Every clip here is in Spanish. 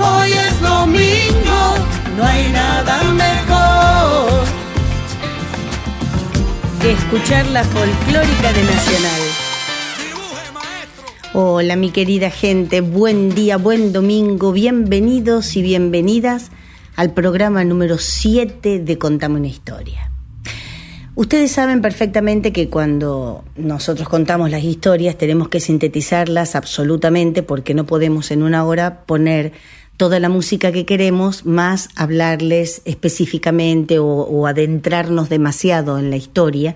hoy es domingo. No hay nada mejor. Que escuchar la folclórica de Nacional. Hola mi querida gente, buen día, buen domingo, bienvenidos y bienvenidas al programa número 7 de Contame una historia. Ustedes saben perfectamente que cuando nosotros contamos las historias tenemos que sintetizarlas absolutamente porque no podemos en una hora poner toda la música que queremos más hablarles específicamente o, adentrarnos demasiado en la historia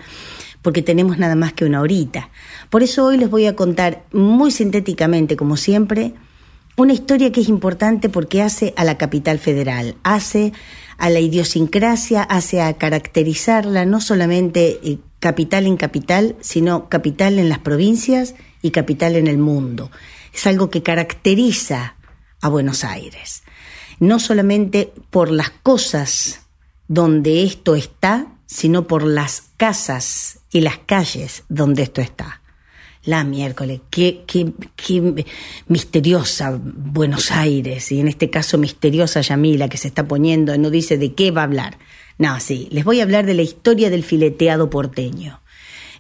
porque tenemos nada más que una horita. Por eso hoy les voy a contar muy sintéticamente, como siempre, una historia que es importante porque hace a la capital federal, hace a la idiosincrasia, hace a caracterizarla no solamente eh, capital en capital, sino capital en las provincias y capital en el mundo. Es algo que caracteriza a Buenos Aires, no solamente por las cosas donde esto está, sino por las casas y las calles donde esto está. La miércoles, qué, qué, qué misteriosa Buenos Aires, y en este caso misteriosa Yamila que se está poniendo, no dice de qué va a hablar. No, sí, les voy a hablar de la historia del fileteado porteño.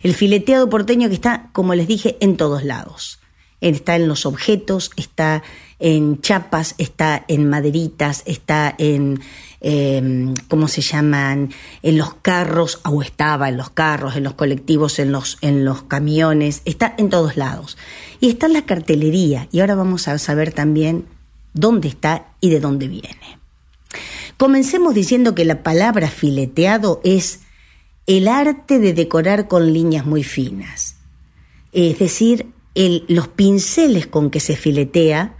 El fileteado porteño que está, como les dije, en todos lados. Está en los objetos, está en chapas, está en maderitas, está en, eh, ¿cómo se llaman? En los carros, o estaba en los carros, en los colectivos, en los, en los camiones, está en todos lados. Y está en la cartelería, y ahora vamos a saber también dónde está y de dónde viene. Comencemos diciendo que la palabra fileteado es el arte de decorar con líneas muy finas. Es decir, los pinceles con que se filetea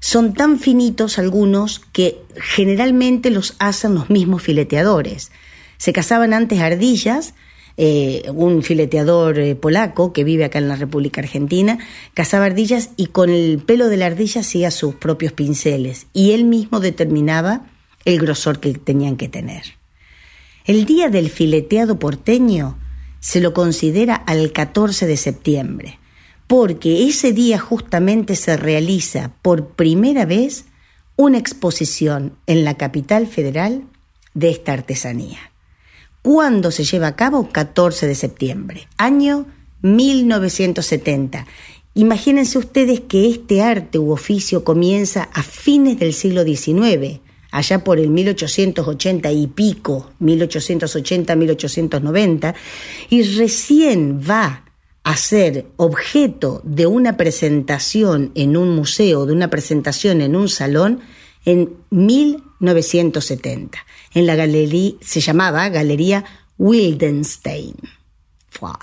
son tan finitos algunos que generalmente los hacen los mismos fileteadores. Se cazaban antes ardillas, eh, un fileteador eh, polaco que vive acá en la República Argentina, cazaba ardillas y con el pelo de la ardilla hacía sus propios pinceles y él mismo determinaba el grosor que tenían que tener. El día del fileteado porteño se lo considera al 14 de septiembre, porque ese día justamente se realiza por primera vez una exposición en la capital federal de esta artesanía. ¿Cuándo se lleva a cabo? 14 de septiembre, año 1970. Imagínense ustedes que este arte u oficio comienza a fines del siglo XIX, allá por el 1880 y pico, 1880-1890, y recién va a ser objeto de una presentación en un museo, de una presentación en un salón, en 1970. En la galería, se llamaba Galería Wildenstein. Fua.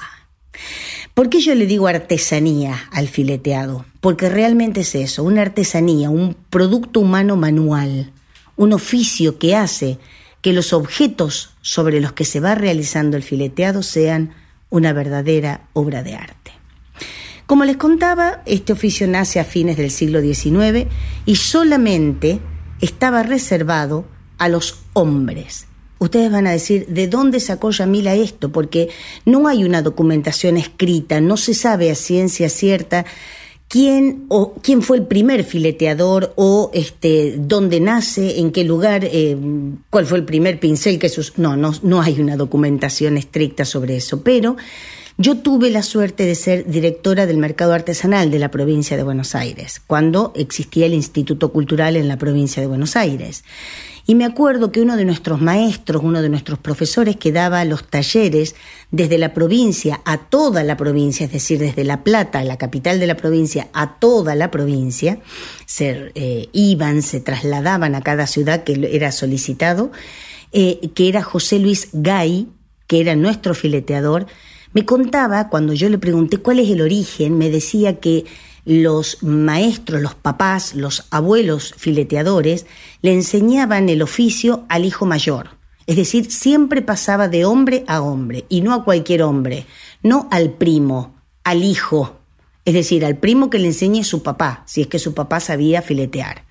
¿Por qué yo le digo artesanía al fileteado? Porque realmente es eso, una artesanía, un producto humano manual, un oficio que hace que los objetos sobre los que se va realizando el fileteado sean una verdadera obra de arte. Como les contaba, este oficio nace a fines del siglo XIX y solamente estaba reservado a los hombres. Ustedes van a decir, ¿de dónde sacó Yamila esto? Porque no hay una documentación escrita, no se sabe a ciencia cierta quién o quién fue el primer fileteador o este dónde nace, en qué lugar, eh, cuál fue el primer pincel que sus no, no no hay una documentación estricta sobre eso, pero yo tuve la suerte de ser directora del mercado artesanal de la provincia de Buenos Aires, cuando existía el Instituto Cultural en la provincia de Buenos Aires. Y me acuerdo que uno de nuestros maestros, uno de nuestros profesores que daba los talleres desde la provincia a toda la provincia, es decir, desde La Plata, la capital de la provincia, a toda la provincia, se eh, iban, se trasladaban a cada ciudad que era solicitado, eh, que era José Luis Gay, que era nuestro fileteador, me contaba, cuando yo le pregunté cuál es el origen, me decía que los maestros, los papás, los abuelos fileteadores le enseñaban el oficio al hijo mayor. Es decir, siempre pasaba de hombre a hombre y no a cualquier hombre, no al primo, al hijo, es decir, al primo que le enseñe su papá, si es que su papá sabía filetear.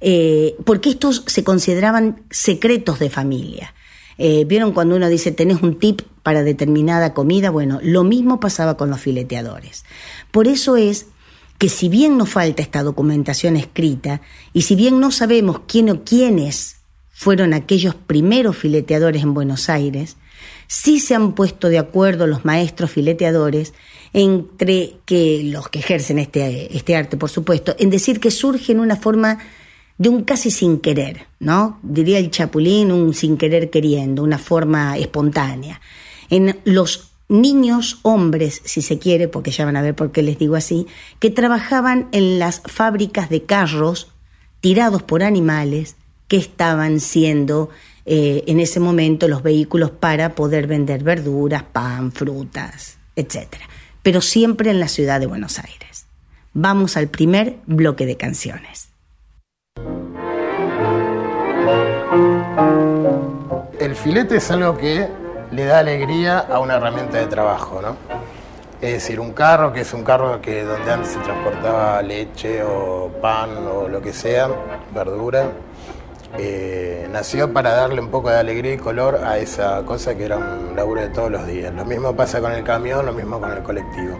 Eh, porque estos se consideraban secretos de familia. Eh, ¿Vieron cuando uno dice tenés un tip para determinada comida? Bueno, lo mismo pasaba con los fileteadores. Por eso es que si bien nos falta esta documentación escrita y si bien no sabemos quién o quiénes fueron aquellos primeros fileteadores en Buenos Aires, sí se han puesto de acuerdo los maestros fileteadores entre que los que ejercen este, este arte, por supuesto, en decir que surge en una forma de un casi sin querer, ¿no? Diría el chapulín, un sin querer queriendo, una forma espontánea. En los niños hombres, si se quiere, porque ya van a ver por qué les digo así, que trabajaban en las fábricas de carros tirados por animales que estaban siendo eh, en ese momento los vehículos para poder vender verduras, pan, frutas, etc. Pero siempre en la ciudad de Buenos Aires. Vamos al primer bloque de canciones. El filete es algo que le da alegría a una herramienta de trabajo, ¿no? Es decir, un carro que es un carro que donde antes se transportaba leche o pan o lo que sea, verdura, eh, nació para darle un poco de alegría y color a esa cosa que era un laburo de todos los días. Lo mismo pasa con el camión, lo mismo con el colectivo.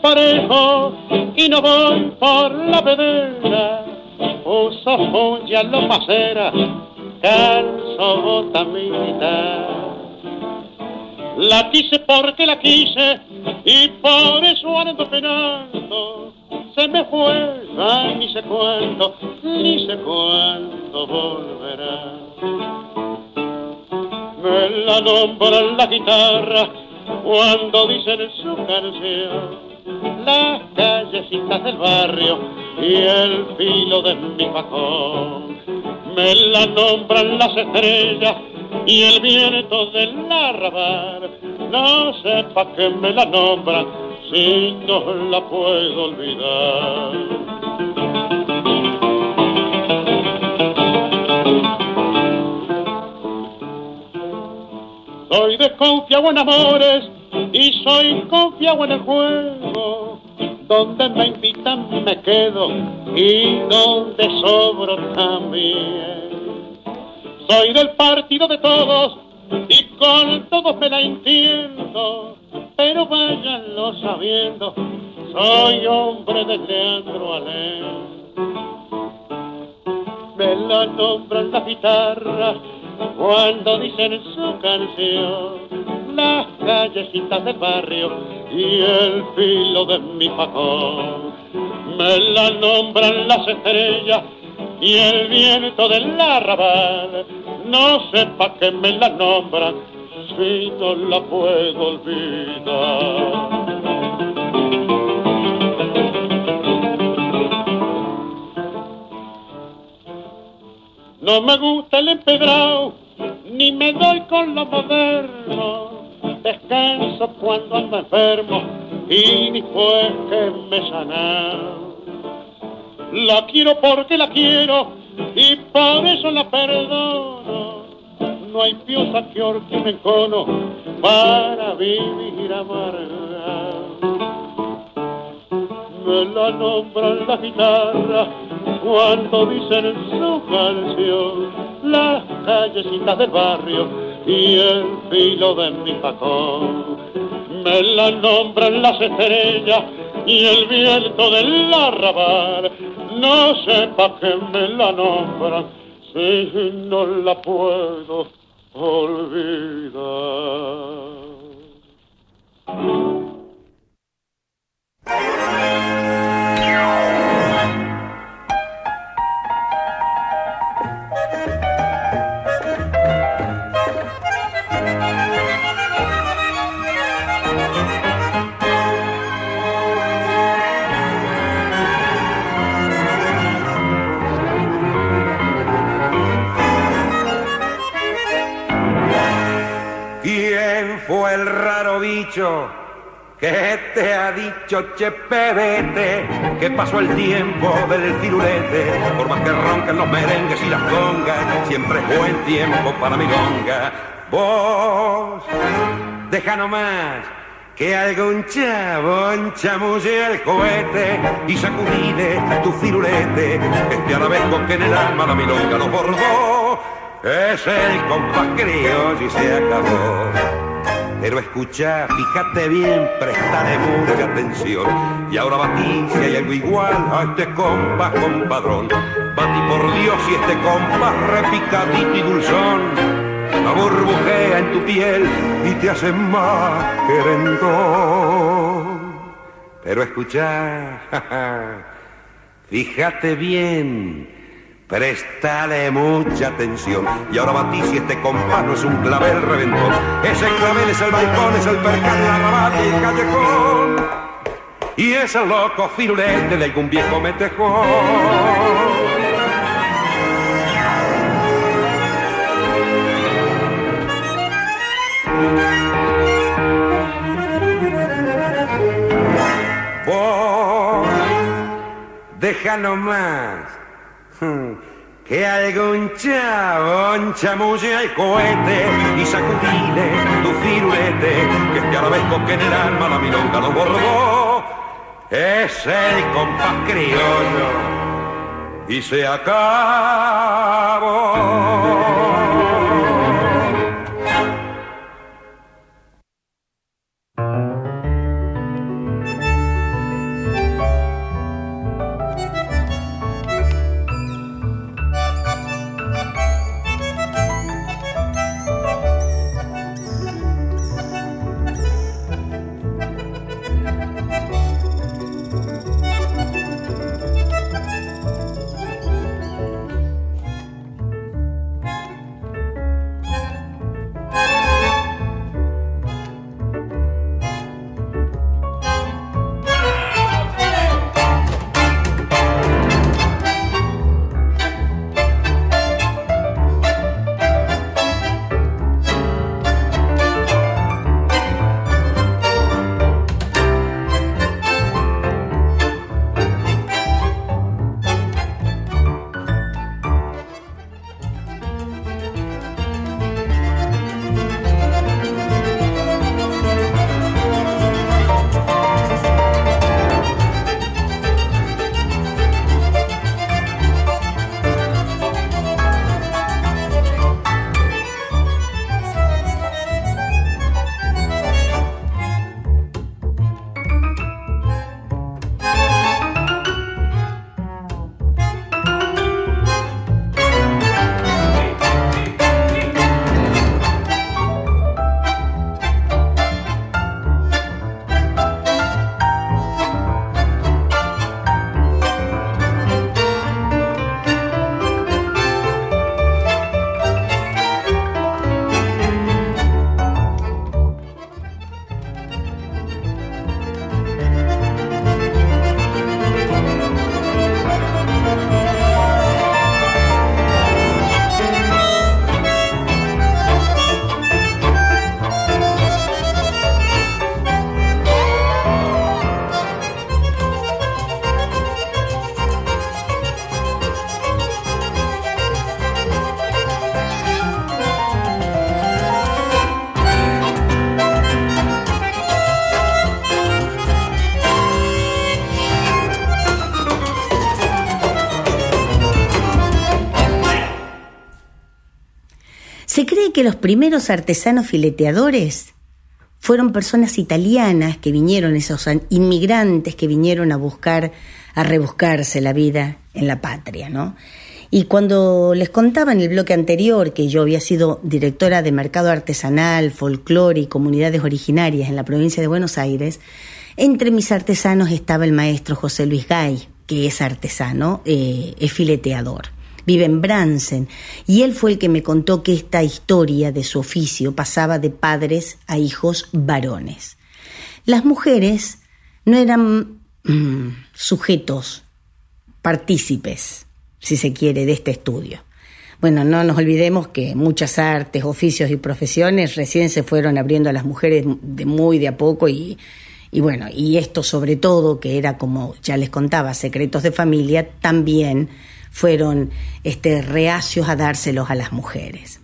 Parejo y no voy por la pedera. Uso joya lo pasera, calzo bota militar. La quise porque la quise y por eso ando penando. Se me fue, ni sé cuándo, ni sé cuándo volverá. Me la nombra la guitarra cuando dicen su canción las callecitas del barrio y el filo de mi facón. Me la nombran las estrellas y el viento del arrabal. No sé pa' qué me la nombran si no la puedo olvidar. Soy desconfiado en amores y soy confiado en el juego. Donde me invitan me quedo y donde sobro también. Soy del partido de todos y con todos me la entiendo, pero váyanlo sabiendo, soy hombre de Leandro Alén. Me la nombran la guitarra cuando dicen su canción las callecitas del barrio y el filo de mi facón. Me la nombran las estrellas y el viento del arrabal. No sé pa' qué me la nombran si no la puedo olvidar. No me gusta el empedrado, ni me doy con lo moderno. Descanso cuando ando enfermo y después que me sana. La quiero porque la quiero y por eso la perdono. No hay piosa que orque me cono para vivir amarga. Me la nombran la guitarra cuando dicen su canción las callecitas del barrio y el filo de mi facón. Me la nombran las estrellas y el viento del arrabal. No sepa que me la nombran si no la puedo olvidar. Raro bicho que te ha dicho, che pebete, que pasó el tiempo del firulete? Por más que roncan los merengues y las congas, siempre es buen tiempo para mi longa. Vos, deja nomás que algún chabón chamulle el cohete y sacudile tu firulete, este arabesco que en el alma la milonga lo bordó es el compás y se acabó. Pero escucha, fíjate bien, prestale mucha atención. Y ahora batí si hay algo igual a este compás compadrón. Batí por Dios y este compás repicadito y dulzón. La burbujea en tu piel y te hace más querendón. Pero escucha, fíjate bien Prestale mucha atención. Y ahora batí si este compás no es un clavel reventón. Ese clavel es el balcón, es el percal, la rabata y el callejón. Y es el loco firulete de algún viejo metejón. Vos, deja nomás que algún chabón chamulle el cohete y sacudile tu firulete, que este arabesco que en el alma la milonga lo bordó, es el compás criollo y se acabó. Que los primeros artesanos fileteadores fueron personas italianas que vinieron, esos inmigrantes que vinieron a buscar, a rebuscarse la vida en la patria, ¿no? Y cuando les contaba en el bloque anterior que yo había sido directora de mercado artesanal, folclore y comunidades originarias en la provincia de Buenos Aires, entre mis artesanos estaba el maestro José Luis Gay, que es artesano, eh, es fileteador vive en Bransen, y él fue el que me contó que esta historia de su oficio pasaba de padres a hijos varones. Las mujeres no eran mm, sujetos, partícipes, si se quiere, de este estudio. Bueno, no nos olvidemos que muchas artes, oficios y profesiones recién se fueron abriendo a las mujeres de muy de a poco y, y bueno, y esto sobre todo, que era como ya les contaba, secretos de familia, también fueron este, reacios a dárselos a las mujeres.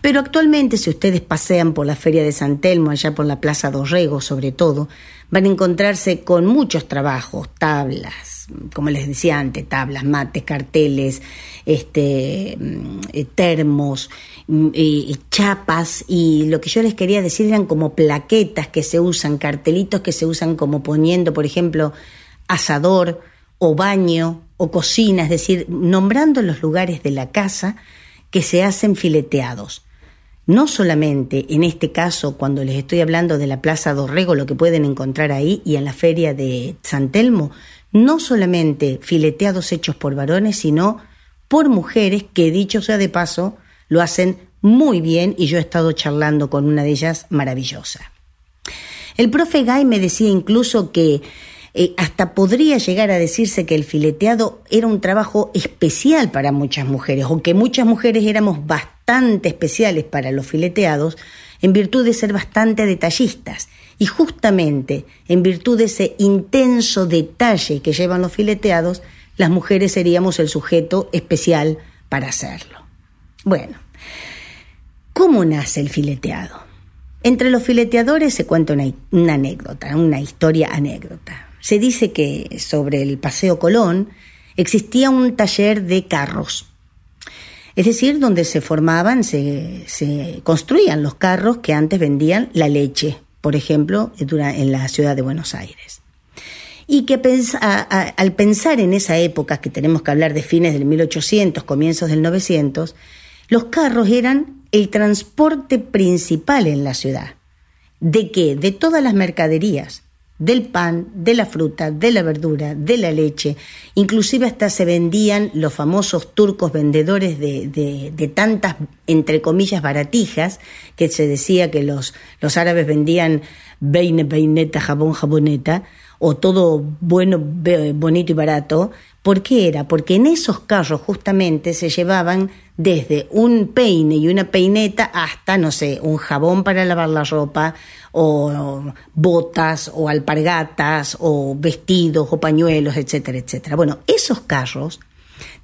Pero actualmente, si ustedes pasean por la Feria de San Telmo, allá por la Plaza Dorrego sobre todo, van a encontrarse con muchos trabajos, tablas, como les decía antes, tablas, mates, carteles, este, mm, eh, termos, mm, y, chapas, y lo que yo les quería decir eran como plaquetas que se usan, cartelitos que se usan como poniendo, por ejemplo, asador o baño o cocina, es decir, nombrando los lugares de la casa que se hacen fileteados. No solamente en este caso, cuando les estoy hablando de la Plaza Dorrego, lo que pueden encontrar ahí y en la feria de San Telmo, no solamente fileteados hechos por varones, sino por mujeres que, dicho sea de paso, lo hacen muy bien y yo he estado charlando con una de ellas maravillosa. El profe Guy me decía incluso que eh, hasta podría llegar a decirse que el fileteado era un trabajo especial para muchas mujeres, o que muchas mujeres éramos bastante especiales para los fileteados en virtud de ser bastante detallistas. Y justamente en virtud de ese intenso detalle que llevan los fileteados, las mujeres seríamos el sujeto especial para hacerlo. Bueno, ¿cómo nace el fileteado? Entre los fileteadores se cuenta una, una anécdota, una historia anécdota. Se dice que sobre el Paseo Colón existía un taller de carros, es decir, donde se formaban, se, construían los carros que antes vendían la leche, por ejemplo, en la ciudad de Buenos Aires. Y que al pensar en esa época, que tenemos que hablar de fines del 1800, comienzos del 900, los carros eran el transporte principal en la ciudad. ¿De qué? De todas las mercaderías, del pan, de la fruta, de la verdura, de la leche. Inclusive hasta se vendían los famosos turcos vendedores de, de, tantas, entre comillas, baratijas, que se decía que los, los árabes vendían beine, beineta, jabón, jaboneta, o todo bueno, bonito y barato. ¿Por qué era? Porque en esos carros justamente se llevaban desde un peine y una peineta hasta, no sé, un jabón para lavar la ropa, o botas, o alpargatas, o vestidos, o pañuelos, etcétera, etcétera. Bueno, esos carros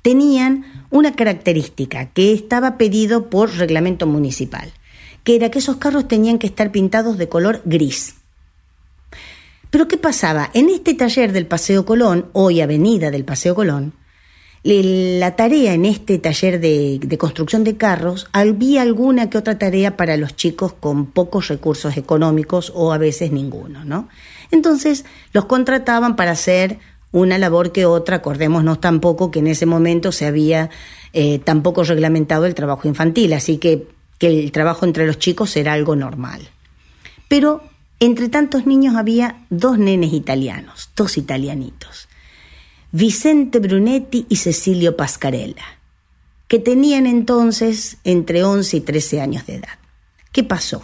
tenían una característica que estaba pedido por reglamento municipal, que era que esos carros tenían que estar pintados de color gris. Pero ¿qué pasaba? En este taller del Paseo Colón, hoy Avenida del Paseo Colón, la tarea en este taller de, construcción de carros, había alguna que otra tarea para los chicos con pocos recursos económicos o a veces ninguno, ¿no? Entonces los contrataban para hacer una labor que otra, acordémonos tampoco que en ese momento se había eh, tampoco reglamentado el trabajo infantil, así que, que el trabajo entre los chicos era algo normal. Pero entre tantos niños había dos nenes italianos, dos italianitos. Vicente Brunetti y Cecilio Pascarella, que tenían entonces entre 11 y 13 años de edad. ¿Qué pasó?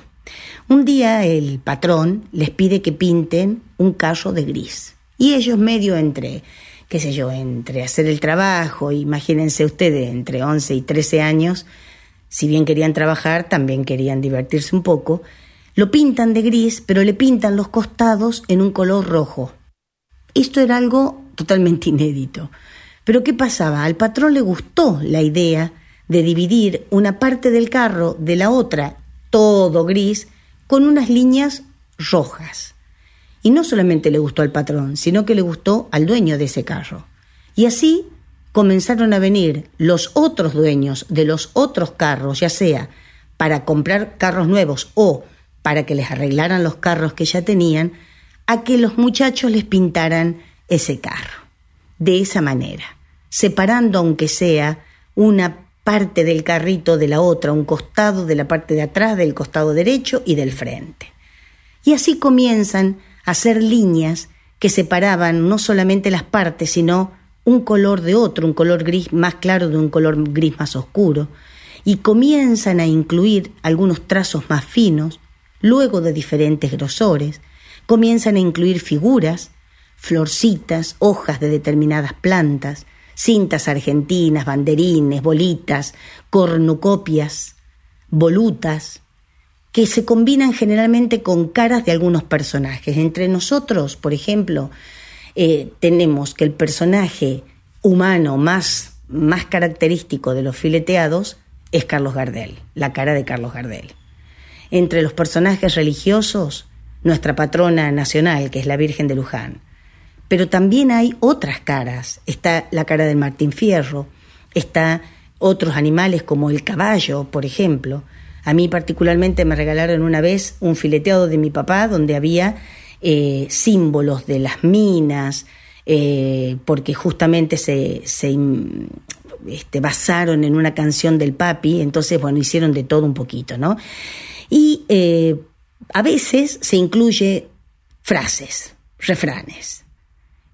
Un día el patrón les pide que pinten un carro de gris y ellos medio entre, qué sé yo, entre hacer el trabajo, imagínense ustedes, entre 11 y 13 años, si bien querían trabajar, también querían divertirse un poco, lo pintan de gris, pero le pintan los costados en un color rojo. Esto era algo totalmente inédito. Pero ¿qué pasaba? Al patrón le gustó la idea de dividir una parte del carro de la otra, todo gris, con unas líneas rojas. Y no solamente le gustó al patrón, sino que le gustó al dueño de ese carro. Y así comenzaron a venir los otros dueños de los otros carros, ya sea para comprar carros nuevos o para que les arreglaran los carros que ya tenían, a que los muchachos les pintaran ese carro. De esa manera, separando aunque sea una parte del carrito de la otra, un costado de la parte de atrás, del costado derecho y del frente. Y así comienzan a hacer líneas que separaban no solamente las partes, sino un color de otro, un color gris más claro de un color gris más oscuro, y comienzan a incluir algunos trazos más finos, luego de diferentes grosores, comienzan a incluir figuras, florcitas, hojas de determinadas plantas, cintas argentinas, banderines, bolitas, cornucopias, volutas, que se combinan generalmente con caras de algunos personajes. Entre nosotros, por ejemplo, eh, tenemos que el personaje humano más, más característico de los fileteados es Carlos Gardel, la cara de Carlos Gardel. Entre los personajes religiosos, nuestra patrona nacional, que es la Virgen de Luján. Pero también hay otras caras. Está la cara del Martín Fierro, está otros animales como el caballo, por ejemplo. A mí particularmente me regalaron una vez un fileteado de mi papá donde había eh, símbolos de las minas, eh, porque justamente se, este, basaron en una canción del papi, entonces, bueno, hicieron de todo un poquito, ¿no? Y eh, a veces se incluye frases, refranes,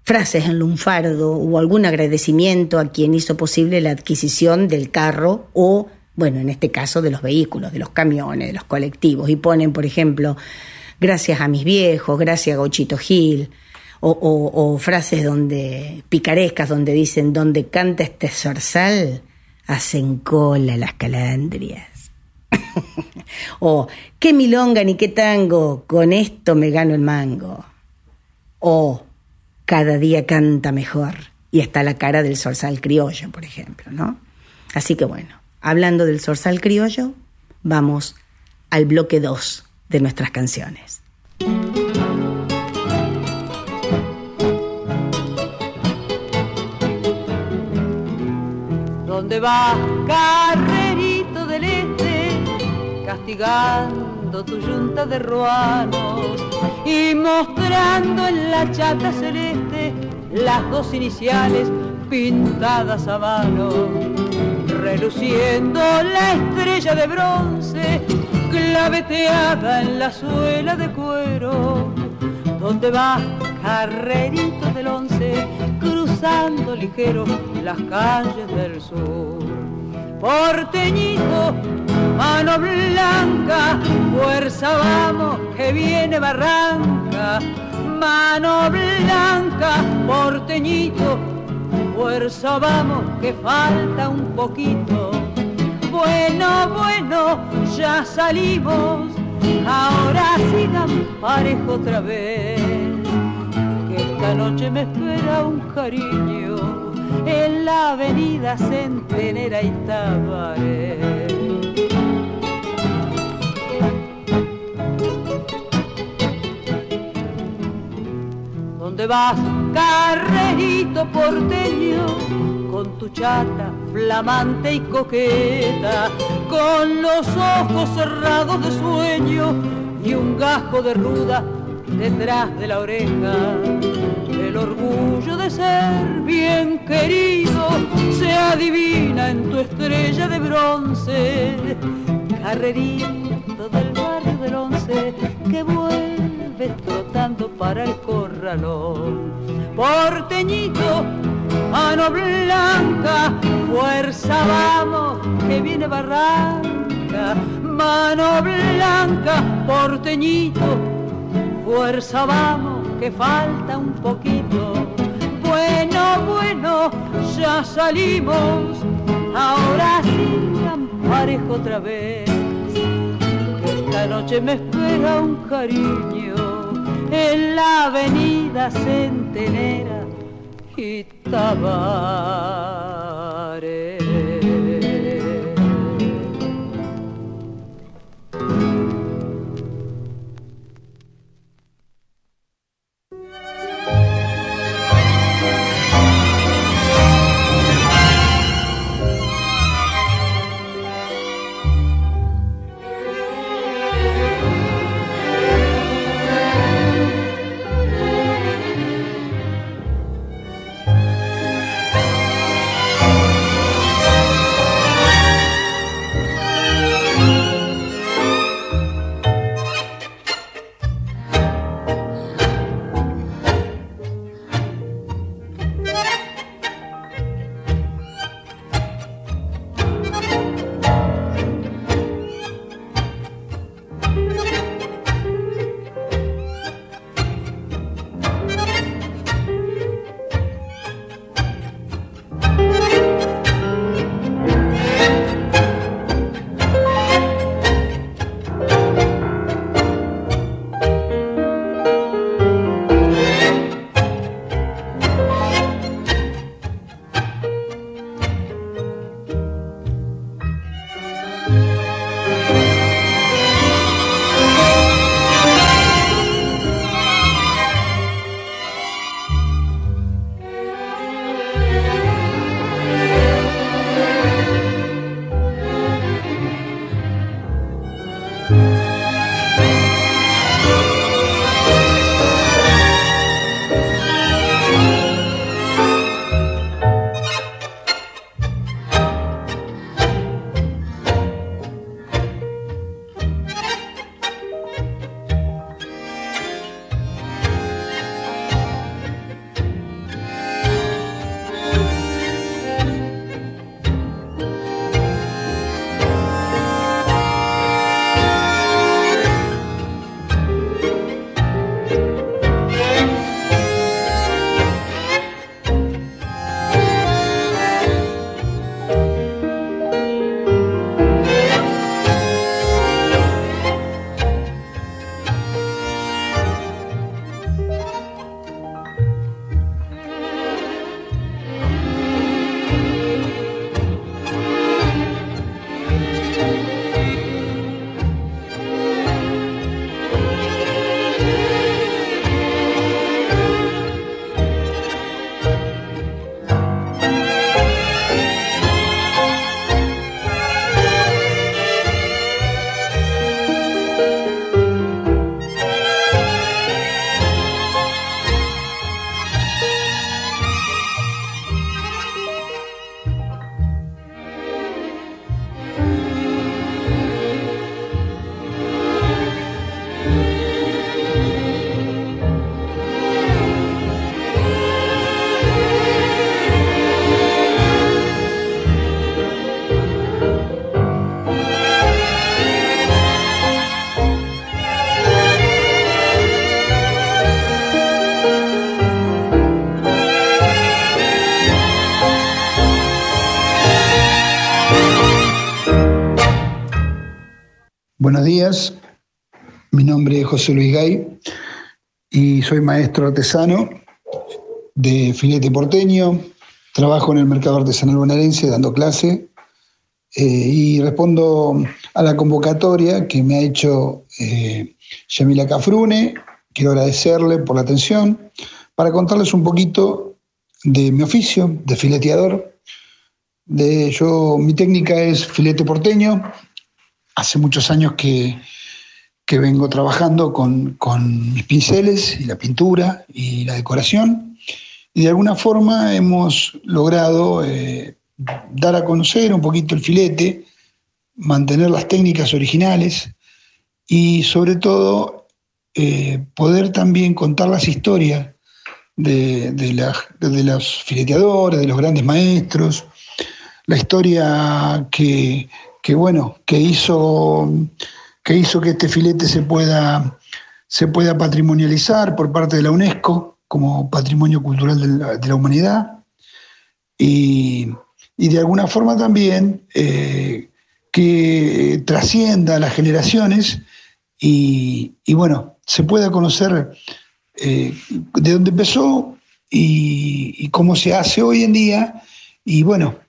frases en lunfardo o algún agradecimiento a quien hizo posible la adquisición del carro o bueno, en este caso de los vehículos, de los camiones, de los colectivos, y ponen, por ejemplo, gracias a mis viejos, gracias a Gochito Gil, o, frases donde picarescas donde dicen donde canta este zorzal hacen cola las calandrias o qué milonga ni qué tango con esto me gano el mango o cada día canta mejor. Y está la cara del zorzal criollo por ejemplo no así que bueno hablando del zorzal criollo, vamos al bloque 2 de nuestras canciones. ¿Dónde va carrerito del este, castigando tu yunta de ruanos y mostrando en la chata celeste las dos iniciales pintadas a mano? reluciendo la estrella de bronce, claveteada en la suela de cuero, donde va carrerito del once, cruzando ligero las calles del sur. Porteñito, mano blanca, fuerza vamos, que viene barranca, mano blanca, porteñito, fuerza vamos, que falta un poquito. Bueno, bueno, ya salimos, ahora sigan parejo otra vez. Que esta noche me espera un cariño en la avenida Centenera y Tabaré. ¿Dónde vas? carrerito porteño, con tu chata flamante y coqueta, con los ojos cerrados de sueño y un gajo de ruda detrás de la oreja. El orgullo de ser bien querido se adivina en tu estrella de bronce, carrerito del barrio del once que vuelve trotando para el corralón porteñito, mano blanca, fuerza vamos, que viene barranca, mano blanca, porteñito, fuerza vamos, que falta un poquito. Bueno, bueno, ya salimos, ahora sí parejo otra vez. Esta noche me espera un cariño en la avenida Centenera y Tabaré. Buenos días, mi nombre es José Luis Gay y soy maestro artesano de filete porteño. Trabajo en el mercado artesanal bonaerense dando clase eh, y respondo a la convocatoria que me ha hecho eh, Yamila Cafrune. Quiero agradecerle por la atención para contarles un poquito de mi oficio de fileteador. De, yo, mi técnica es filete porteño. Hace muchos años que, que vengo trabajando con, con, mis pinceles y la pintura y la decoración. Y de alguna forma hemos logrado eh, dar a conocer un poquito el filete, mantener las técnicas originales y sobre todo eh, poder también contar las historias de, de, de, los fileteadores, de los grandes maestros, la historia que, que bueno, que hizo que hizo que este filete se pueda, se pueda patrimonializar por parte de la UNESCO como patrimonio cultural de la, de la humanidad. Y, y, de alguna forma también eh, que trascienda las generaciones y, y, bueno, se pueda conocer eh, de dónde empezó y cómo se hace hoy en día. Y bueno,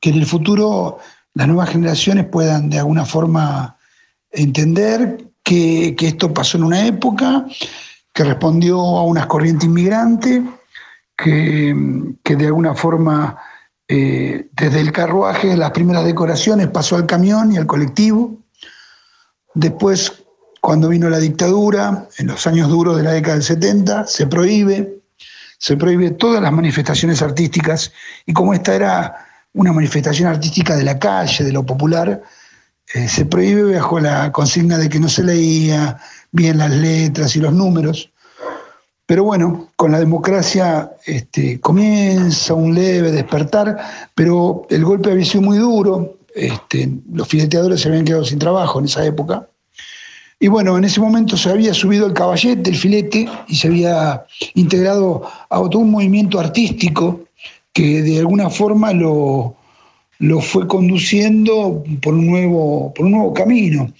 que en el futuro las nuevas generaciones puedan de alguna forma entender que, que, esto pasó en una época, que respondió a unas corrientes inmigrantes, que, que de alguna forma eh, desde el carruaje, las primeras decoraciones, pasó al camión y al colectivo. Después, cuando vino la dictadura, en los años duros de la década del 70, se prohíbe, se prohíbe todas las manifestaciones artísticas y como esta era una manifestación artística de la calle, de lo popular, eh, se prohíbe bajo la consigna de que no se leía bien las letras y los números. Pero bueno, con la democracia este, comienza un leve despertar, pero el golpe había sido muy duro, este, los fileteadores se habían quedado sin trabajo en esa época. Y bueno, en ese momento se había subido el caballete, el filete, y se había integrado a todo un movimiento artístico que de alguna forma lo, lo fue conduciendo por un, nuevo, por un nuevo camino.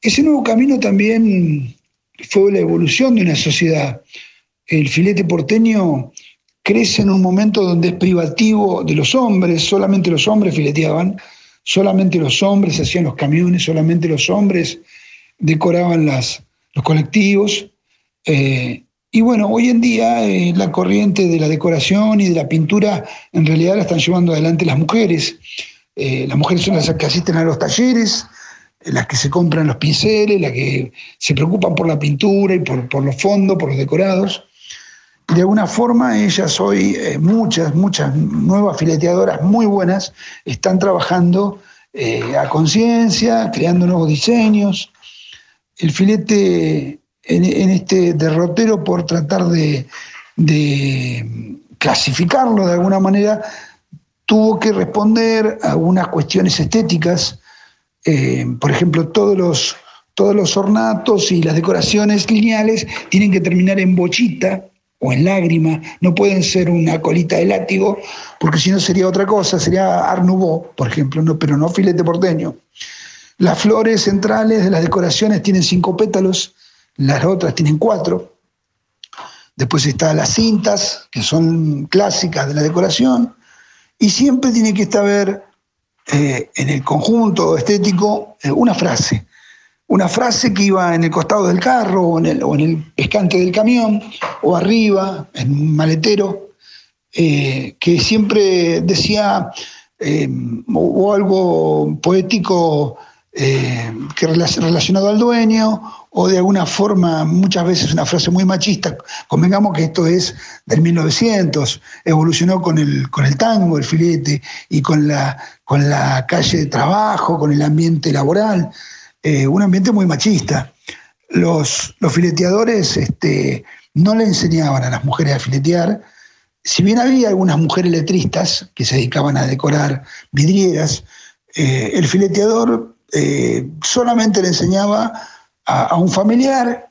Ese nuevo camino también fue la evolución de una sociedad. El filete porteño crece en un momento donde es privativo de los hombres, solamente los hombres fileteaban, solamente los hombres hacían los camiones, solamente los hombres decoraban las, los colectivos. Eh, y bueno, hoy en día eh, la corriente de la decoración y de la pintura en realidad la están llevando adelante las mujeres. Eh, las mujeres son las que asisten a los talleres, eh, las que se compran los pinceles, las que se preocupan por la pintura y por, por los fondos, por los decorados. De alguna forma ellas hoy, muchas, muchas nuevas fileteadoras muy buenas, están trabajando a conciencia, creando nuevos diseños. El filete en, este derrotero por tratar de, clasificarlo de alguna manera, tuvo que responder a unas cuestiones estéticas, eh, por ejemplo, todos los, todos los ornatos y las decoraciones lineales tienen que terminar en bochita o en lágrima, no pueden ser una colita de látigo, porque si no sería otra cosa, sería Art Nouveau, por ejemplo, no, pero no filete porteño. Las flores centrales de las decoraciones tienen cinco pétalos, las otras tienen cuatro. Después están las cintas, que son clásicas de la decoración, y siempre tiene que estar eh, en el conjunto estético eh, una frase. Una frase que iba en el costado del carro o en el, o en el pescante del camión o arriba, en un maletero, eh, que siempre decía o, algo poético que relacionado al dueño o de alguna forma, muchas veces una frase muy machista, convengamos que esto es del 1900, evolucionó con el, con el tango, el filete, y con la, con la calle de trabajo, con el ambiente laboral, eh, un ambiente muy machista. Los, los fileteadores este, no le enseñaban a las mujeres a filetear, si bien había algunas mujeres letristas que se dedicaban a decorar vidrieras, eh, el fileteador eh, solamente le enseñaba a, un familiar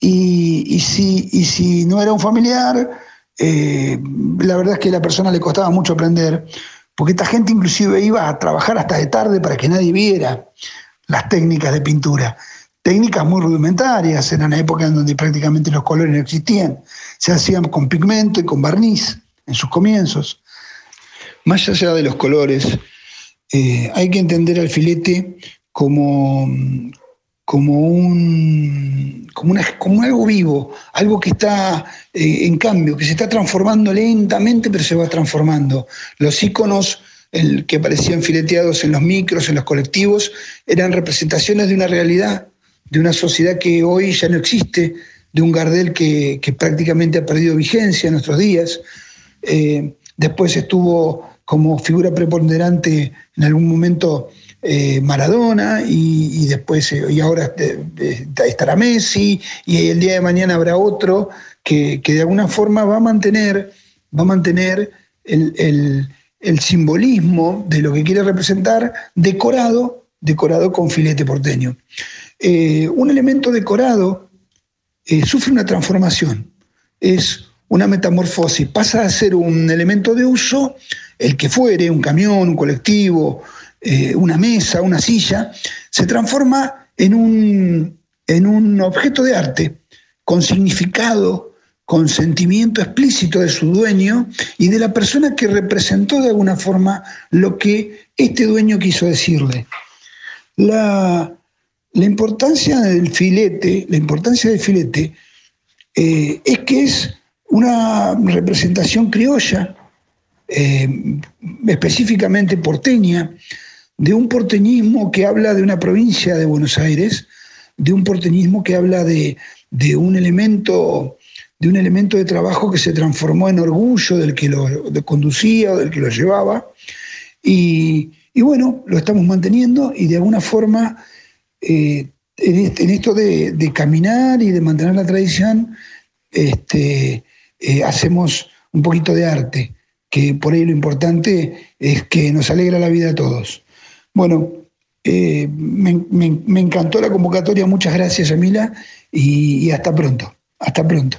y, si, no era un familiar, eh, la verdad es que a la persona le costaba mucho aprender, porque esta gente inclusive iba a trabajar hasta de tarde para que nadie viera. las técnicas de pintura. Técnicas muy rudimentarias, eran épocas en donde prácticamente los colores no existían. Se hacían con pigmento y con barniz en sus comienzos. Más allá de los colores, eh, hay que entender al filete como, como, un, como, como algo vivo, algo que está eh, en cambio, que se está transformando lentamente, pero se va transformando. Los iconos el, que aparecían fileteados en los micros, en los colectivos, eran representaciones de una realidad, de una sociedad que hoy ya no existe, de un Gardel que, prácticamente ha perdido vigencia en nuestros días. Eh, después estuvo como figura preponderante en algún momento eh, Maradona y, después, eh, y ahora estará Messi y el día de mañana habrá otro que, de alguna forma va a mantener, va a mantener el, simbolismo de lo que quiere representar decorado, decorado con filete porteño. Eh, un elemento decorado sufre una transformación, es una metamorfosis, pasa a ser un elemento de uso, el que fuere, un camión, un colectivo, eh, una mesa, una silla, se transforma en un, en un objeto de arte con significado, con sentimiento explícito de su dueño y de la persona que representó de alguna forma lo que este dueño quiso decirle. La, importancia del filete, la importancia del filete eh, es que es una representación criolla, eh, específicamente porteña, de un porteñismo que habla de una provincia de Buenos Aires, de un porteñismo que habla de, un elemento de un elemento de trabajo que se transformó en orgullo del que lo conducía o del que lo llevaba. Y, bueno, lo estamos manteniendo y de alguna forma eh, en, esto de, caminar y de mantener la tradición, este, eh, hacemos un poquito de arte, que por ahí lo importante es que nos alegra la vida a todos. Bueno, eh, me, encantó la convocatoria, muchas gracias, Emila, y hasta pronto, hasta pronto.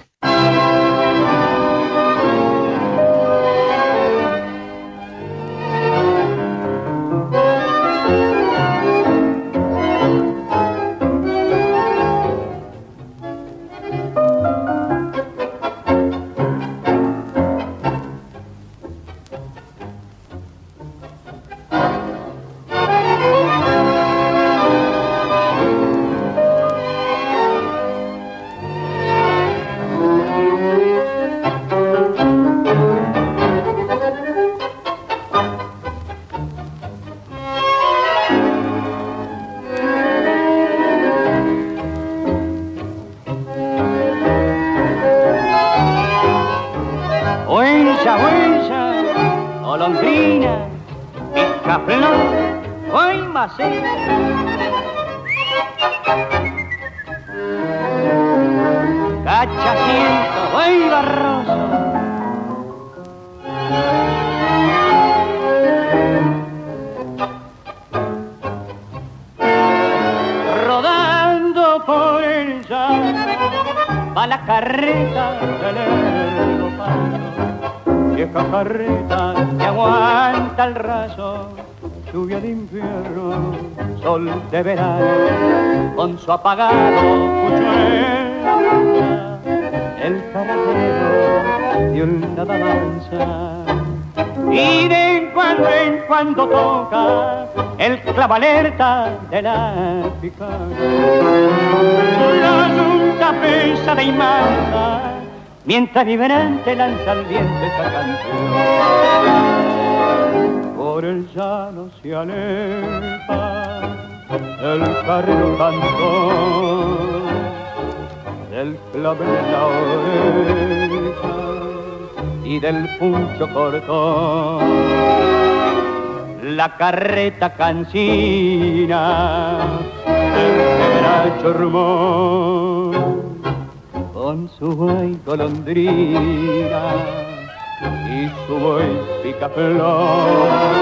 De verano con su apagado cuchuela, el cartero de una danza y de cuando en cuando toca el clavalerta de la picada. La nunca pesada y mansa mientras vibrante lanza al viento esta canción. Por el llano se aleja el carrero cantor del clave de la oreja y del puncho corto la carreta cancina el quebracho rumor con su buey golondrina y su buey picaflor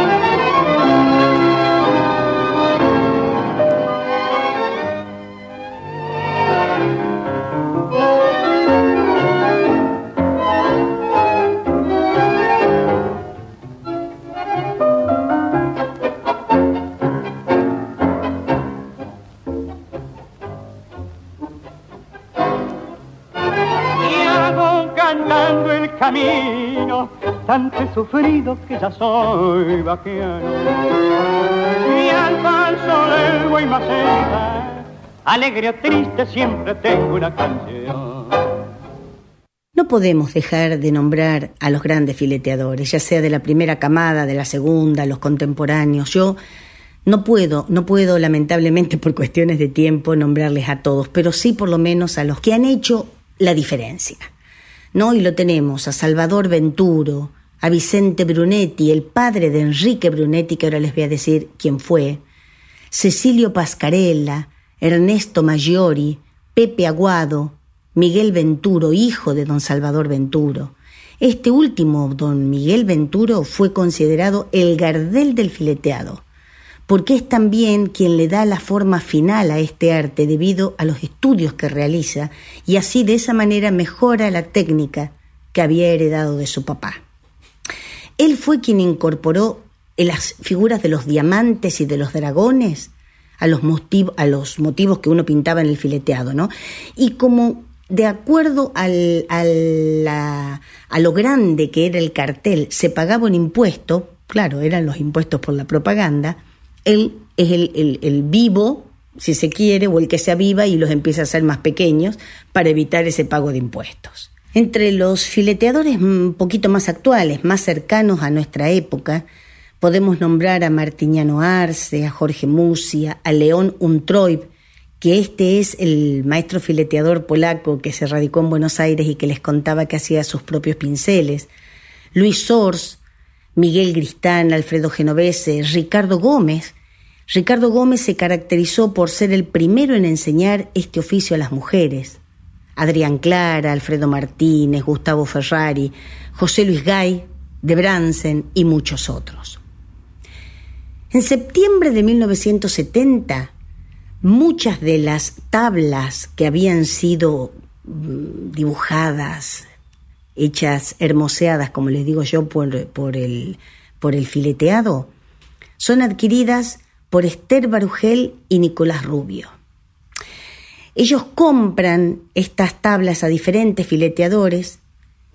No podemos dejar de nombrar a los grandes fileteadores, ya sea de la primera camada, de la segunda, los contemporáneos. Yo no puedo, no puedo lamentablemente por cuestiones de tiempo nombrarles a todos, pero sí por lo menos a los que han hecho la diferencia. ¿No? Y lo tenemos a Salvador Venturo, a Vicente Brunetti, el padre de Enrique Brunetti, que ahora les voy a decir quién fue, Cecilio Pascarella, Ernesto Maggiori, Pepe Aguado, Miguel Venturo, hijo de don Salvador Venturo. Este último, don Miguel Venturo, fue considerado el Gardel del fileteado porque es también quien le da la forma final a este arte debido a los estudios que realiza y así de esa manera mejora la técnica que había heredado de su papá. Él fue quien incorporó en las figuras de los diamantes y de los dragones a los, motivos, que uno pintaba en el fileteado, ¿no? Y como de acuerdo a lo grande que era el cartel, se pagaba un impuesto, claro, eran los impuestos por la propaganda, él es el, vivo, si se quiere, o el que se aviva y los empieza a hacer más pequeños para evitar ese pago de impuestos. Entre los fileteadores un poquito más actuales, más cercanos a nuestra época, podemos nombrar a Martiniano Arce, a Jorge Musia, a León Untroib, que este es el maestro fileteador polaco que se radicó en Buenos Aires y que les contaba que hacía sus propios pinceles, Luis Sors, Miguel Gristán, Alfredo Genovese, Ricardo Gómez. Ricardo Gómez se caracterizó por ser el primero en enseñar este oficio a las mujeres. Adrián Clara, Alfredo Martínez, Gustavo Ferrari, José Luis Gay, de Bransen y muchos otros. En septiembre de 1970, muchas de las tablas que habían sido mm, dibujadas, hechas hermoseadas, como les digo yo, por, el, por el fileteado, son adquiridas por Esther Barugel y Nicolás Rubio. Ellos compran estas tablas a diferentes fileteadores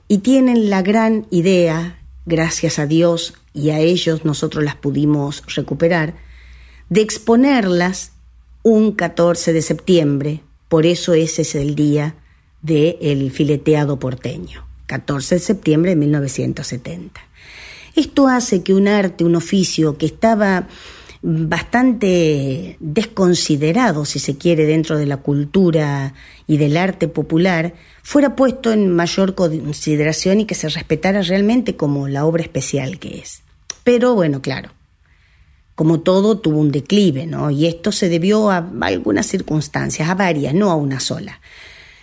y tienen la gran idea, gracias a Dios y a ellos nosotros las pudimos recuperar, de exponerlas un 14 de septiembre, por eso ese es el día del fileteado porteño. 14 de septiembre de 1970. Esto hace que un arte, un oficio que estaba bastante desconsiderado, si se quiere, dentro de la cultura y del arte popular, fuera puesto en mayor consideración y que se respetara realmente como la obra especial que es. Pero bueno, claro, como todo tuvo un declive, ¿no? Y esto se debió a algunas circunstancias, a varias, no a una sola.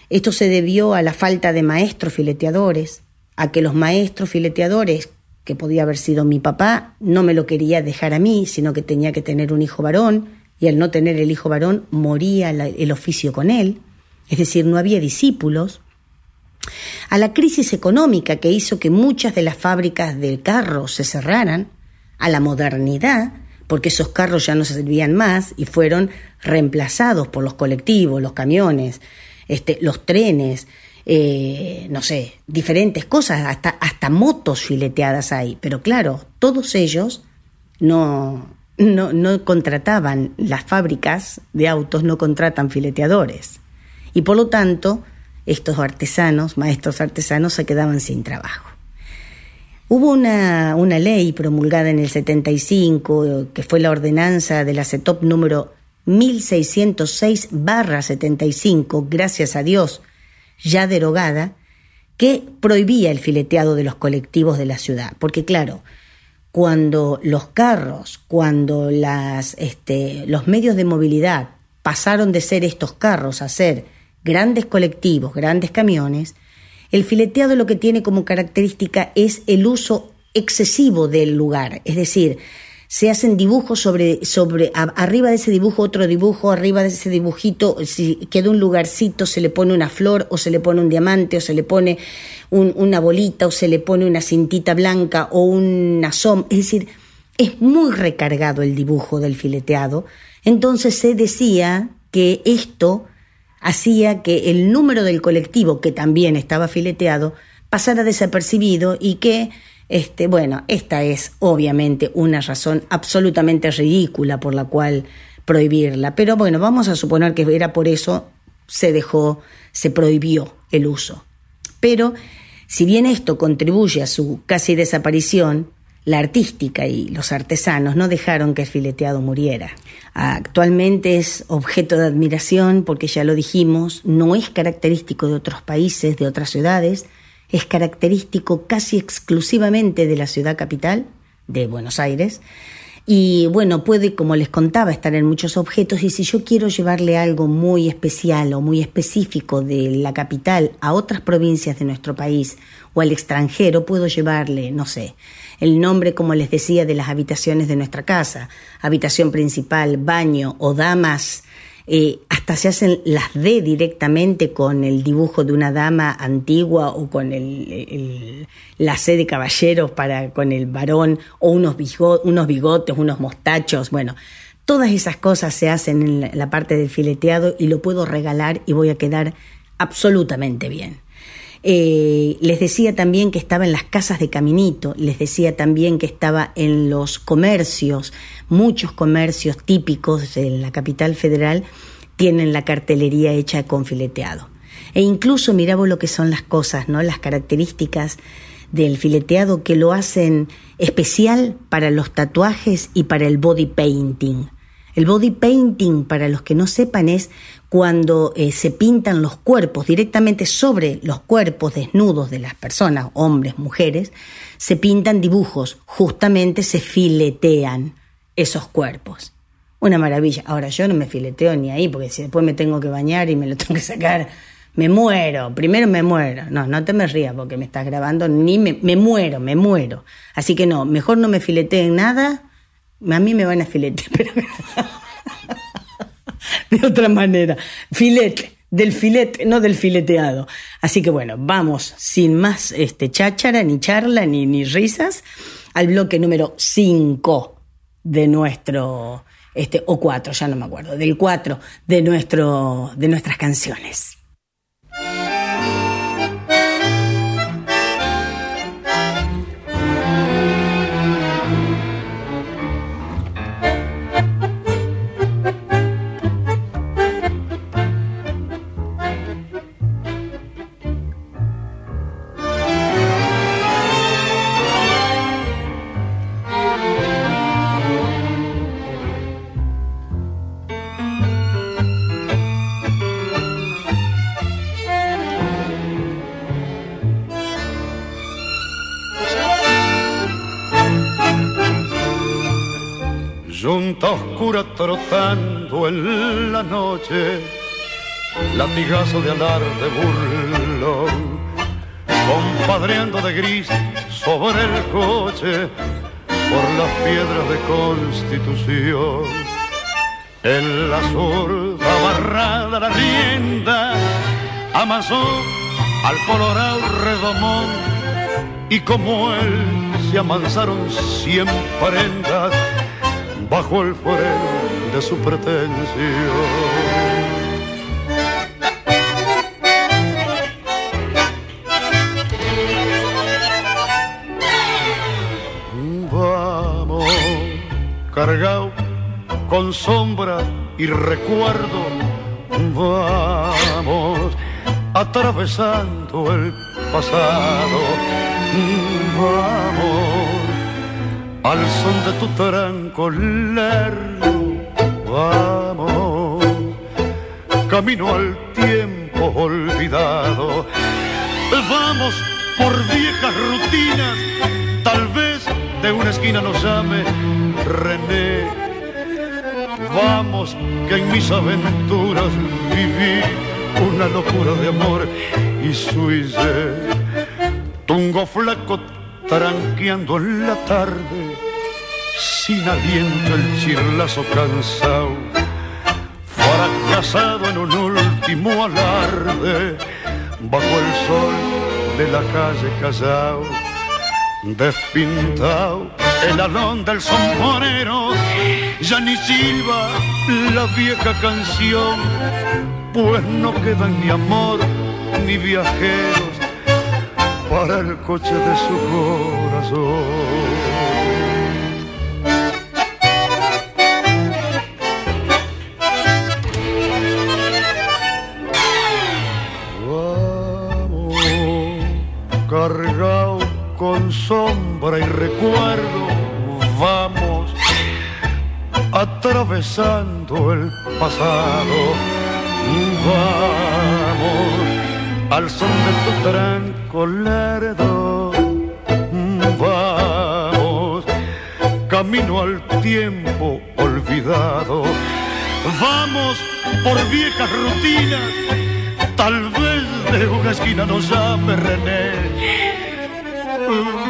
Esto se debió a la falta de maestros fileteadores, a que los maestros fileteadores, que podía haber sido mi papá, no me lo quería dejar a mí, sino que tenía que tener un hijo varón, y al no tener el hijo varón moría el oficio con él, es decir, no había discípulos, a la crisis económica que hizo que muchas de las fábricas de carros se cerraran, a la modernidad, porque esos carros ya no se servían más y fueron reemplazados por los colectivos, los camiones, este, los trenes, eh, no sé, diferentes cosas, hasta, hasta motos fileteadas ahí. Pero claro, todos ellos no, no, no contrataban, las fábricas de autos no contratan fileteadores. Y por lo tanto, estos artesanos, maestros artesanos, se quedaban sin trabajo. Hubo una, una, ley promulgada en el 75, que fue la ordenanza de la CETOP número 1606-75, gracias a Dios, ya derogada, que prohibía el fileteado de los colectivos de la ciudad. Porque claro, cuando los carros, cuando las, este, los medios de movilidad pasaron de ser estos carros a ser grandes colectivos, grandes camiones, el fileteado lo que tiene como característica es el uso excesivo del lugar, es decir, se hacen dibujos sobre, sobre arriba de ese dibujo otro dibujo, arriba de ese dibujito, si queda un lugarcito, se le pone una flor o se le pone un diamante o se le pone una bolita o se le pone una cintita blanca o una sombra, es decir, es muy recargado el dibujo del fileteado, entonces se decía que esto hacía que el número del colectivo, que también estaba fileteado, pasara desapercibido y que, este, bueno, esta es obviamente una razón absolutamente ridícula por la cual prohibirla. Pero bueno, vamos a suponer que era por eso se dejó, se prohibió el uso. Pero si bien esto contribuye a su casi desaparición, la artística y los artesanos no dejaron que el fileteado muriera. Actualmente es objeto de admiración porque ya lo dijimos, no es característico de otros países, de otras ciudades, es característico casi exclusivamente de la ciudad capital, de Buenos Aires, y bueno, puede, como les contaba, estar en muchos objetos. Y si yo quiero llevarle algo muy especial o muy específico de la capital a otras provincias de nuestro país o al extranjero, puedo llevarle, no sé, el nombre, como les decía, de las habitaciones de nuestra casa, habitación principal, baño o damas eh, hasta se hacen las D directamente con el dibujo de una dama antigua o con el, la C de caballeros para con el varón o unos, unos bigotes, unos mostachos, bueno, todas esas cosas se hacen en la parte del fileteado y lo puedo regalar y voy a quedar absolutamente bien. Eh, les decía también que estaba en las casas de Caminito, les decía también que estaba en los comercios, muchos comercios típicos en la capital federal tienen la cartelería hecha con fileteado. E incluso miramos lo que son las cosas, ¿no? Las características del fileteado que lo hacen especial para los tatuajes y para el body painting. El body painting, para los que no sepan, es cuando eh, se pintan los cuerpos directamente sobre los cuerpos desnudos de las personas, hombres, mujeres, se pintan dibujos, justamente se filetean esos cuerpos. Una maravilla. Ahora yo no me fileteo ni ahí, porque si después me tengo que bañar y me lo tengo que sacar, me muero. Primero me muero. No, no te me rías porque me estás grabando, ni me, me muero, me muero. Así que no, mejor no me fileteen nada. A mí me van a filetear, pero de otra manera. Filete, del filete, no del fileteado. Así que bueno, vamos sin más este, cháchara, ni charla, ni, ni risas, al bloque número 5 de nuestro, este, o 4, ya no me acuerdo, del 4 de, nuestro, de nuestras canciones. Junta oscura trotando en la noche, latigazo de alarde burlón, compadreando de gris sobre el coche por las piedras de constitución. En la zurda barrada la rienda amasó al colorado redomón y como él se amansaron cien prendas bajo el freno de su pretensión. Vamos, cargado con sombra y recuerdo, vamos, atravesando el pasado, vamos al son de tu tranco lerdo, vamos, camino al tiempo olvidado, vamos por viejas rutinas, tal vez de una esquina nos llame René, vamos que en mis aventuras viví una locura de amor y suize, tungo flaco tranqueando en la tarde, sin aliento el chirlazo cansado, fracasado en un último alarde, bajo el sol de la calle Callao, despintado el alón del sombrero, ya ni silba la vieja canción, pues no quedan ni amor ni viajeros para el coche de su corazón. Cargado con sombra y recuerdo, vamos atravesando el pasado. Vamos al son de tu tranco lerdo. Vamos camino al tiempo olvidado. Vamos por viejas rutinas, tal vez de una esquina nos llame René.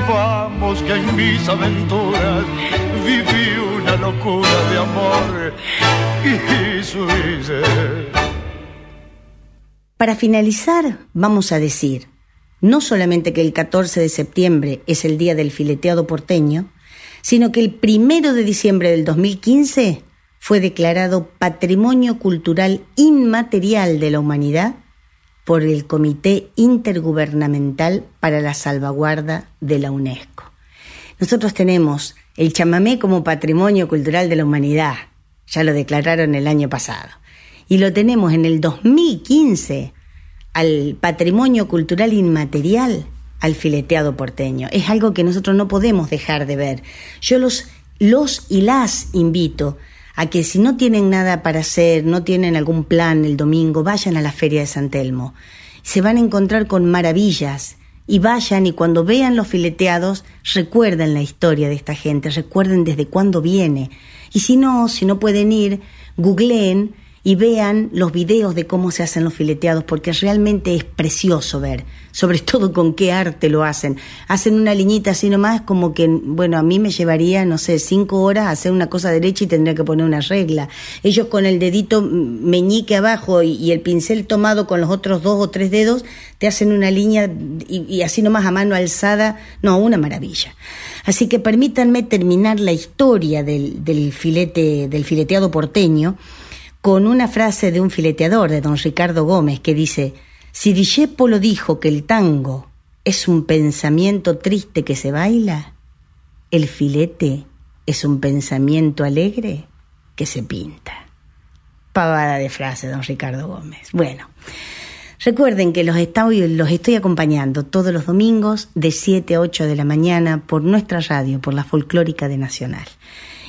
Vamos que en mis aventuras viví una locura de amor y suize. Para finalizar, vamos a decir, no solamente que el 14 de septiembre es el día del fileteado porteño, sino que el primero de diciembre del 2015 fue declarado Patrimonio Cultural Inmaterial de la Humanidad por el Comité Intergubernamental para la Salvaguarda de la UNESCO. Nosotros tenemos el chamamé como Patrimonio Cultural de la Humanidad, ya lo declararon el año pasado, y lo tenemos en el 2015 al Patrimonio Cultural Inmaterial al fileteado porteño. Es algo que nosotros no podemos dejar de ver. Yo los, los y las invito a que si no tienen nada para hacer, no tienen algún plan el domingo, vayan a la Feria de San Telmo. Se van a encontrar con maravillas y vayan y cuando vean los fileteados, recuerden la historia de esta gente, recuerden desde cuándo viene. Y si no, si no pueden ir, googleen y vean los videos de cómo se hacen los fileteados, porque realmente es precioso ver, sobre todo con qué arte lo hacen. Hacen una liñita así nomás, como que, bueno, a mí me llevaría, no sé, cinco horas hacer una cosa derecha y tendría que poner una regla. Ellos con el dedito meñique abajo y, y el pincel tomado con los otros dos o tres dedos, te hacen una línea y, y así nomás a mano alzada, no, una maravilla. Así que permítanme terminar la historia del, del filete, del fileteado porteño, con una frase de un fileteador, de don Ricardo Gómez, que dice, si Discepolo dijo que el tango es un pensamiento triste que se baila, el filete es un pensamiento alegre que se pinta. Pavada de frase, don Ricardo Gómez. Bueno, recuerden que los estoy, los estoy acompañando todos los domingos de 7 a 8 de la mañana por nuestra radio, por la folclórica de Nacional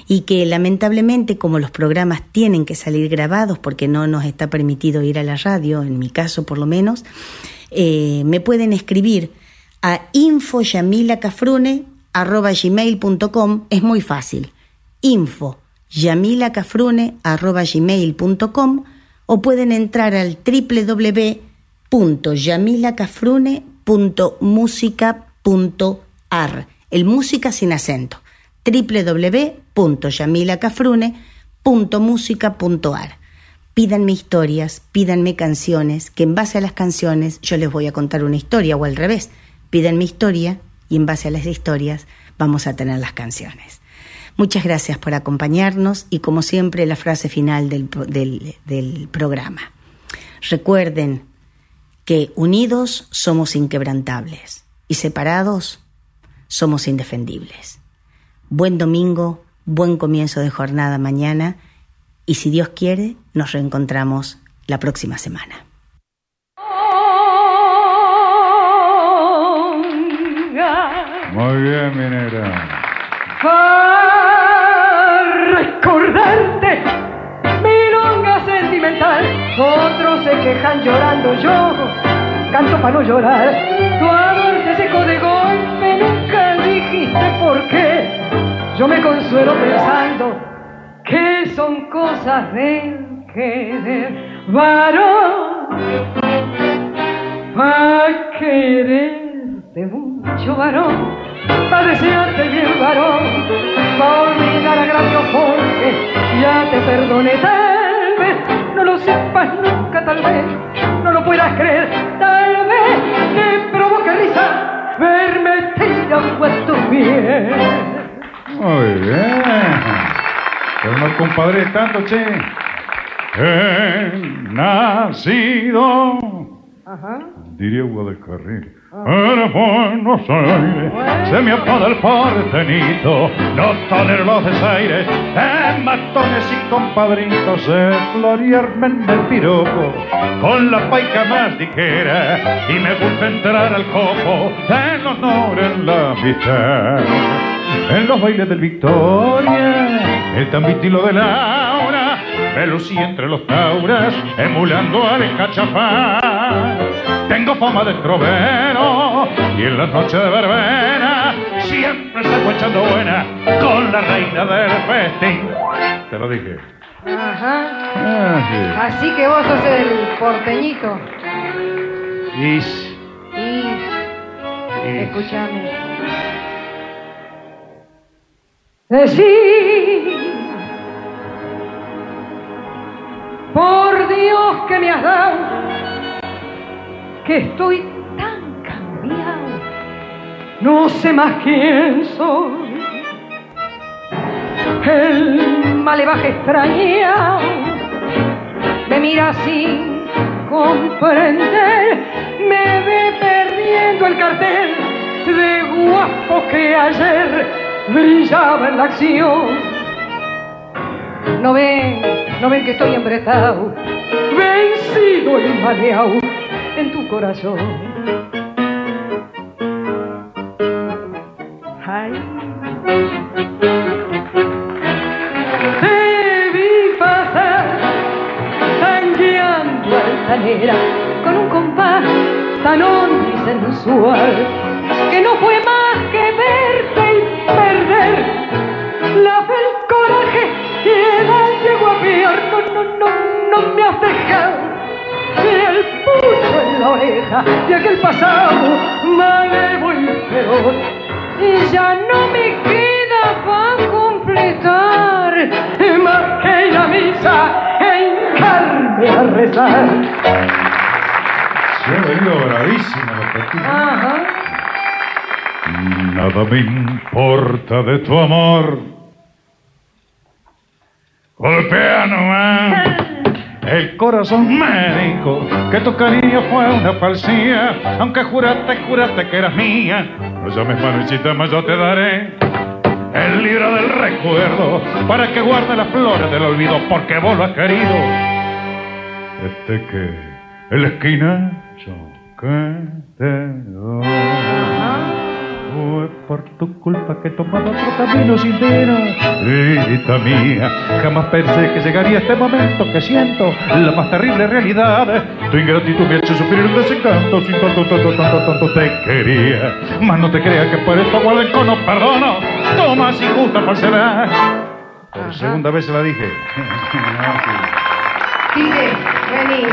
y que lamentablemente como los programas tienen que salir grabados porque no nos está permitido ir a la radio, en mi caso por lo menos, eh, me pueden escribir a infoyamilacafrune.com, es muy fácil, info yamilacafrune.com o pueden entrar al www.yamilacafrune.musica.ar, el música sin acento www.yamilacafrune.musica.ar. Pídanme historias, pídanme canciones, que en base a las canciones yo les voy a contar una historia o al revés. Pídanme historia y en base a las historias vamos a tener las canciones. Muchas gracias por acompañarnos y como siempre la frase final del, del, del programa. Recuerden que unidos somos inquebrantables y separados somos indefendibles. Buen domingo, buen comienzo de jornada mañana y si Dios quiere, nos reencontramos la próxima semana. Muy bien, minera. Para recordarte milonga sentimental, otros se quejan llorando, yo canto para no llorar. Tu amor te secó de golpe, nunca dijiste por qué. Yo me consuelo pensando que son cosas del querer. Varón. Pa' quererte mucho varón, pa' desearte bien varón, pa' olvidar a gran porque ya te perdoné tal vez, no lo sepas nunca tal vez, no lo puedas creer tal vez, te provoque risa verme tirado a tu piel. Muy bien. Pero no compadre tanto, che. He nacido Ajá. diría Hugo Para Buenos Aires se me apaga el portenito, no tolero los desaires de matones y compadritos de florearme en el piropo con la paica más ligera y me gusta entrar al copo en honor en la mitad. En los bailes del Victoria, el tambitilo de Laura, me lucí entre los tauras, emulando al cachapán. Tengo fama de trovero y en las noches de verbena siempre salgo echando buena con la reina del festín. Te lo dije. Ajá. Ah, sí. Así que vos sos el porteñito. Is, Y is. escúchame. Decí, por Dios que me has dado, que estoy tan cambiado, no sé más quién soy. El malevaje extrañado me mira sin comprender, me ve perdiendo el cartel de guapo que ayer brillaba en la acción. No ven, no ven que estoy embretado, vencido y maleado en tu corazón. Ay. Te vi pasar tangueando altanera con un compás tan hondo y sensual que no fue más que verte y perder la fe, No, no, me has dejado y el pucho en la oreja de aquel pasado malevo y feroz y ya no me queda para completar más que ir a misa e hincarme a rezar. Se ha venido bravísimo la. Ajá. Nada me importa de tu amor. Golpea nomás. El corazón me dijo que tu cariño fue una falsía, aunque juraste, juraste que eras mía. No llames manuchita, más yo te daré el libro del recuerdo para que guarde las flores del olvido, porque vos lo has querido. Este que en la esquina yo que. Fue por tu culpa que he tomado otro camino sin dinero. Hijita mía, jamás pensé que llegaría este momento que siento la más terrible realidad. Tu ingratitud me ha hecho sufrir un desencanto. Sin tanto, tanto, tanto, tanto te quería. Mas no te creas que por esto guarden con no perdono. Toma sin justa falsedad. Por segunda vez se la dije. Sigue, vení.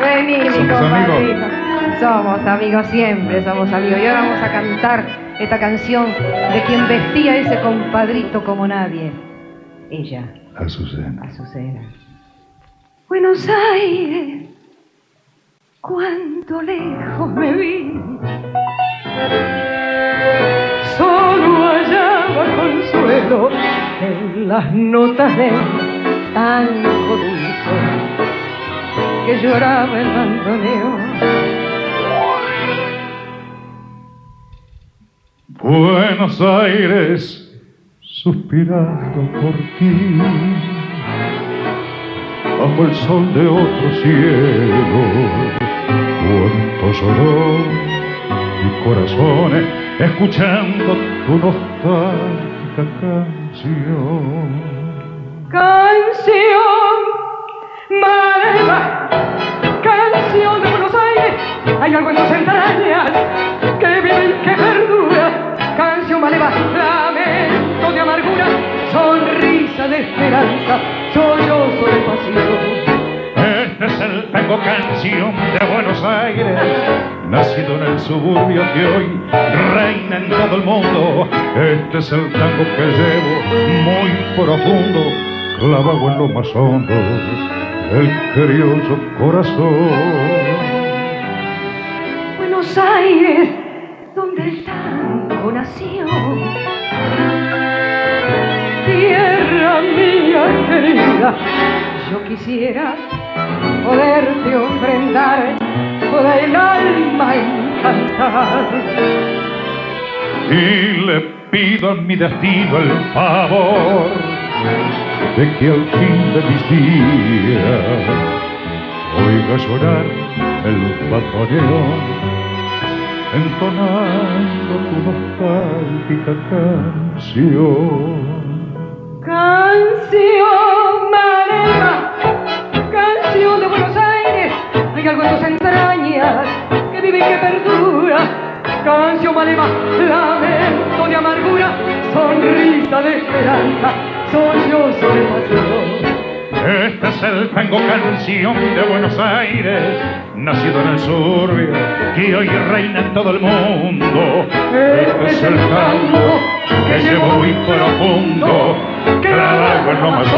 Vení, mi ¿Somos compadrito. Somos amigos siempre, somos amigos. Y ahora vamos a cantar esta canción de quien vestía ese compadrito como nadie. Ella, Azucena. Azucena. Buenos Aires, cuánto lejos me vi. Solo hallaba consuelo en las notas de tango dulce que lloraba el bandoneón. Buenos Aires, suspirando por ti, bajo el sol de otro cielo, cuánto lloró mi corazón escuchando tu nostálgica canción. Canción maleva, canción de Buenos Aires, hay algo en tus entrañas que vive y que perdura. Maleva, lamento de amargura, sonrisa de esperanza, sollozo de pasión. Este es el tango canción de Buenos Aires, nacido en el suburbio que hoy reina en todo el mundo. Este es el tango que llevo muy profundo, clavado en lo más hondo, el criollo corazón. Buenos Aires, donde el tango nació. Tierra mía querida, yo quisiera poderte ofrendar del alma encantar. y le pido a mi destino el favor de que al fin de mis días oiga llorar el bandoneón entonando tu nostálgica canción. Canción marema, canción de Buenos Aires, hay algo en tus entrañas que vive y que perdura. Canción malema, lamento de amargura, sonrisa de esperanza, sollozo de pasión. Este es el tango canción de Buenos Aires, nacido en el suburbio, que hoy reina en todo el mundo. Este es el tango que llevo muy profundo, clavado en lo más